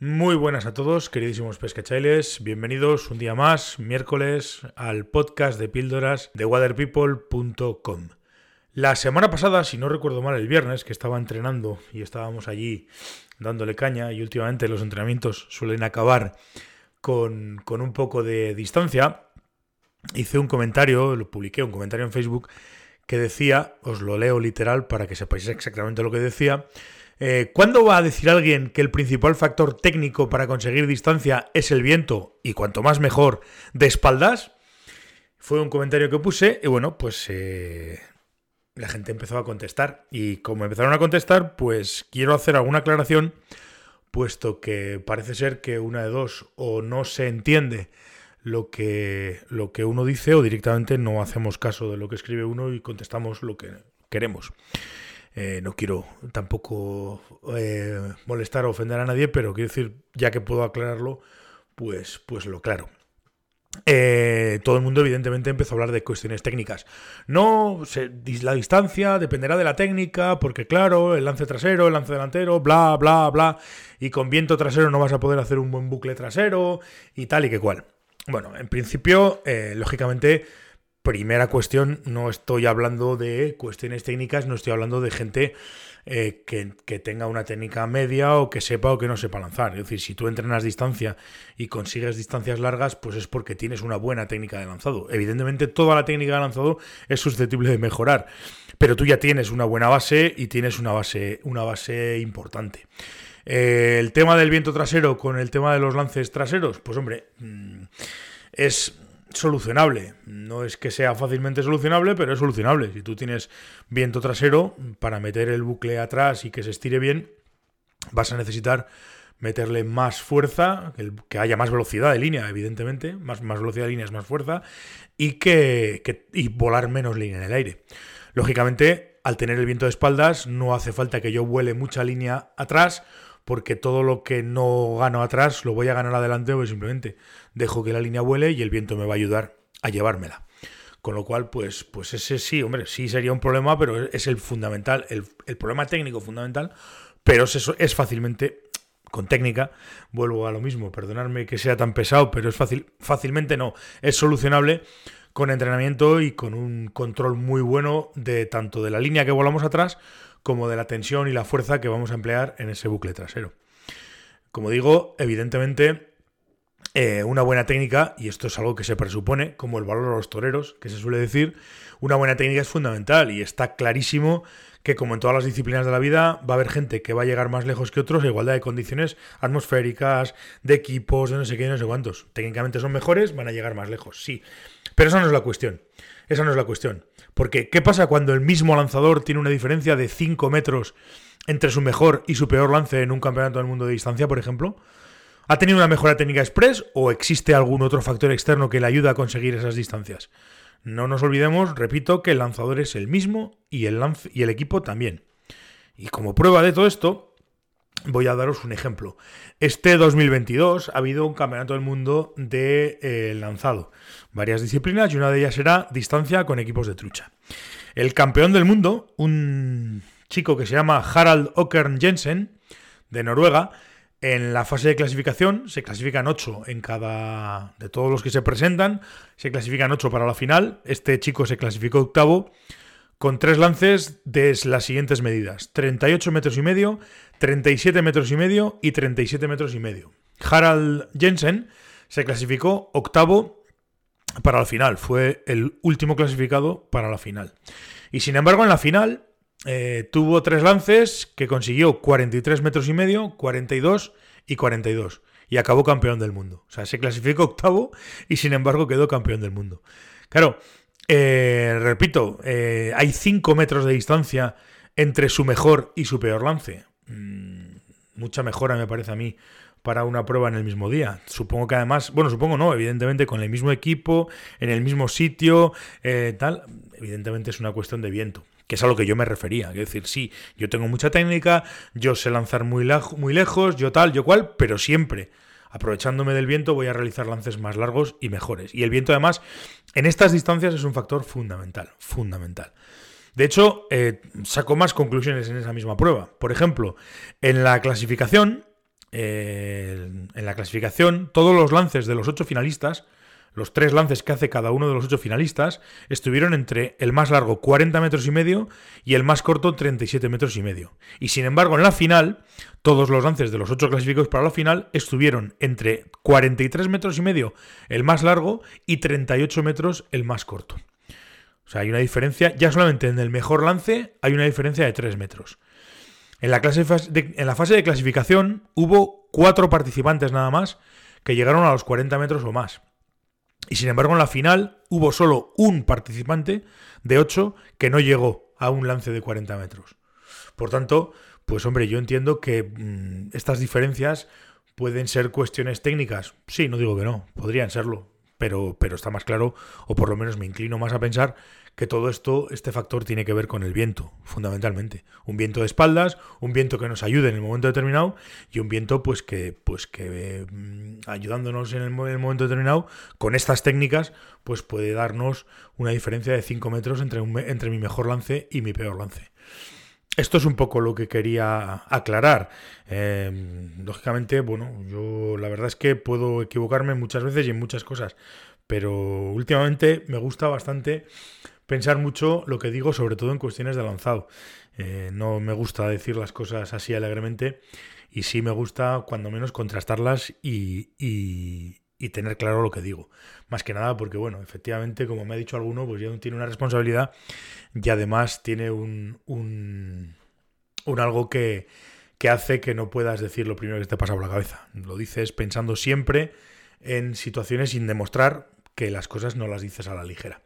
Muy buenas a todos, queridísimos pescachailes. Bienvenidos un día más, miércoles, al podcast de píldoras de waterpeople.com. La semana pasada, si no recuerdo mal, el viernes, que estaba entrenando y estábamos allí dándole caña, y últimamente los entrenamientos suelen acabar con, con un poco de distancia, hice un comentario, lo publiqué, un comentario en Facebook, que decía, os lo leo literal para que sepáis exactamente lo que decía, eh, ¿Cuándo va a decir alguien que el principal factor técnico para conseguir distancia es el viento y cuanto más mejor de espaldas? Fue un comentario que puse y bueno, pues eh, la gente empezó a contestar. Y como empezaron a contestar, pues quiero hacer alguna aclaración, puesto que parece ser que una de dos o no se entiende lo que, lo que uno dice o directamente no hacemos caso de lo que escribe uno y contestamos lo que queremos. Eh, no quiero tampoco eh, molestar o ofender a nadie, pero quiero decir, ya que puedo aclararlo, pues, pues lo claro. Eh, todo el mundo evidentemente empezó a hablar de cuestiones técnicas. No, la distancia dependerá de la técnica, porque claro, el lance trasero, el lance delantero, bla, bla, bla, y con viento trasero no vas a poder hacer un buen bucle trasero y tal y que cual. Bueno, en principio, lógicamente, primera cuestión, no estoy hablando de cuestiones técnicas, no estoy hablando de gente eh, que, tenga una técnica media o que sepa o que no sepa lanzar. Es decir, si tú entrenas distancia y consigues distancias largas, pues es porque tienes una buena técnica de lanzado. Evidentemente, toda la técnica de lanzado es susceptible de mejorar, pero tú ya tienes una buena base y tienes una base, una base importante. Eh, el tema del viento trasero con el tema de los lances traseros, pues hombre, mm, es solucionable. No es que sea fácilmente solucionable, pero es solucionable. Si tú tienes viento trasero para meter el bucle atrás y que se estire bien, vas a necesitar meterle más fuerza, que, haya más velocidad de línea, evidentemente, más, más velocidad de línea es más fuerza, y que, que y volar menos línea en el aire. Lógicamente, al tener el viento de espaldas, no hace falta que yo vuele mucha línea atrás porque todo lo que no gano atrás lo voy a ganar adelante, pues simplemente dejo que la línea vuele y el viento me va a ayudar a llevármela. Con lo cual, pues, pues ese sí, hombre, sí sería un problema, pero es el fundamental, el, problema técnico fundamental, pero es, es fácilmente, con técnica, vuelvo a lo mismo, perdonadme que sea tan pesado, pero es fácil, fácilmente no, es solucionable con entrenamiento y con un control muy bueno de tanto de la línea que volamos atrás como de la tensión y la fuerza que vamos a emplear en ese bucle trasero. Como digo, evidentemente eh, una buena técnica, y esto es algo que se presupone, como el valor a los toreros, que se suele decir, una buena técnica es fundamental y está clarísimo que como en todas las disciplinas de la vida va a haber gente que va a llegar más lejos que otros a igualdad de condiciones atmosféricas, de equipos, de no sé qué, no sé cuántos. Técnicamente son mejores, van a llegar más lejos, sí. Pero esa no es la cuestión. Esa no es la cuestión. Porque, ¿qué pasa cuando el mismo lanzador tiene una diferencia de 5 metros entre su mejor y su peor lance en un campeonato del mundo de distancia, por ejemplo? ¿Ha tenido una mejora técnica express o existe algún otro factor externo que le ayuda a conseguir esas distancias? No nos olvidemos, repito, que el lanzador es el mismo y el, y el equipo también. Y como prueba de todo esto, Voy a daros un ejemplo. Este 2022 ha habido un campeonato del mundo de eh, lanzado. Varias disciplinas y una de ellas era distancia con equipos de trucha. El campeón del mundo, un chico que se llama Harald Åkern Jensen, de Noruega, en la fase de clasificación se clasifican 8 en cada. de todos los que se presentan, se clasifican 8 para la final. Este chico se clasificó octavo con tres lances de las siguientes medidas: 38 metros y medio, 37 metros y medio y 37 metros y medio. Harald Jensen se clasificó octavo para la final, fue el último clasificado para la final. Y sin embargo, en la final eh, tuvo tres lances que consiguió 43 metros y medio, 42 y 42. Y acabó campeón del mundo. O sea, se clasificó octavo y sin embargo quedó campeón del mundo. Claro, eh, repito, eh, hay 5 metros de distancia entre su mejor y su peor lance. Mm, mucha mejora me parece a mí para una prueba en el mismo día. Supongo que además, bueno, supongo no, evidentemente con el mismo equipo, en el mismo sitio, eh, tal, evidentemente es una cuestión de viento, que es a lo que yo me refería. Es decir, sí, yo tengo mucha técnica, yo sé lanzar muy, muy lejos, yo tal, yo cual, pero siempre aprovechándome del viento voy a realizar lances más largos y mejores. Y el viento además en estas distancias es un factor fundamental, fundamental. De hecho, eh, saco más conclusiones en esa misma prueba. Por ejemplo, en la clasificación, en la clasificación, todos los lances de los ocho finalistas, los tres lances que hace cada uno de los ocho finalistas, estuvieron entre el más largo 40 metros y medio y el más corto 37 metros y medio. Y sin embargo, en la final, todos los lances de los ocho clasificados para la final estuvieron entre 43 metros y medio el más largo y 38 metros el más corto. O sea, hay una diferencia, ya solamente en el mejor lance hay una diferencia de 3 metros. En la, en la fase de clasificación hubo cuatro participantes nada más que llegaron a los 40 metros o más. Y sin embargo, en la final hubo solo un participante de 8 que no llegó a un lance de 40 metros. Por tanto, pues hombre, yo entiendo que mm, estas diferencias pueden ser cuestiones técnicas. Sí, no digo que no, podrían serlo, pero, pero está más claro, o por lo menos me inclino más a pensar que todo esto, este factor tiene que ver con el viento, fundamentalmente. Un viento de espaldas, un viento que nos ayude en el momento determinado y un viento pues que, pues que mm, ayudándonos en el, momento determinado, con estas técnicas, pues puede darnos una diferencia de 5 metros entre, entre mi mejor lance y mi peor lance. Esto es un poco lo que quería aclarar. Em, lógicamente, bueno, yo la verdad es que puedo equivocarme muchas veces y en muchas cosas, pero últimamente me gusta bastante pensar mucho lo que digo, sobre todo en cuestiones de lanzado. Eh, no me gusta decir las cosas así alegremente y sí me gusta cuando menos contrastarlas y, y, tener claro lo que digo. Más que nada porque, bueno, efectivamente, como me ha dicho alguno, pues ya tiene una responsabilidad y además tiene un, un, un algo que, que hace que no puedas decir lo primero que te pasa por la cabeza. Lo dices pensando siempre en situaciones sin demostrar que las cosas no las dices a la ligera.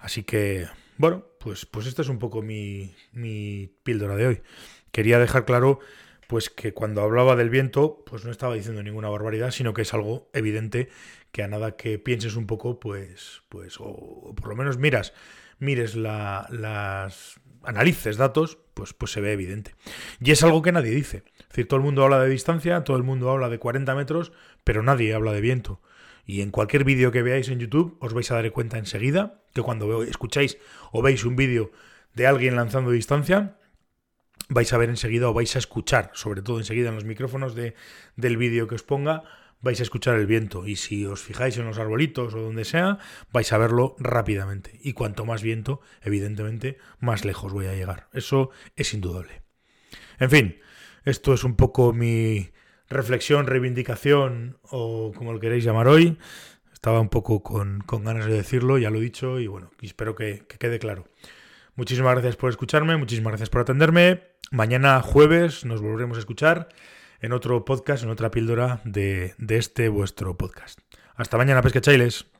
Así que, bueno, pues, pues esta es un poco mi, mi píldora de hoy. Quería dejar claro pues que cuando hablaba del viento, pues no estaba diciendo ninguna barbaridad, sino que es algo evidente que a nada que pienses un poco, pues, pues, o, por lo menos miras, mires la, las analices datos, pues, pues se ve evidente. Y es algo que nadie dice. Es decir, todo el mundo habla de distancia, todo el mundo habla de 40 metros, pero nadie habla de viento. Y en cualquier vídeo que veáis en YouTube os vais a dar cuenta enseguida que cuando escucháis o veis un vídeo de alguien lanzando distancia, vais a ver enseguida o vais a escuchar, sobre todo enseguida en los micrófonos de, del vídeo que os ponga, vais a escuchar el viento. Y si os fijáis en los arbolitos o donde sea, vais a verlo rápidamente. Y cuanto más viento, evidentemente, más lejos voy a llegar. Eso es indudable. En fin, esto es un poco mi, reflexión, reivindicación o como lo queréis llamar hoy. Estaba un poco con, ganas de decirlo, ya lo he dicho y bueno, espero que, quede claro. Muchísimas gracias por escucharme, muchísimas gracias por atenderme. Mañana jueves nos volveremos a escuchar en otro podcast, en otra píldora de, de este vuestro podcast. Hasta mañana, pescachailes.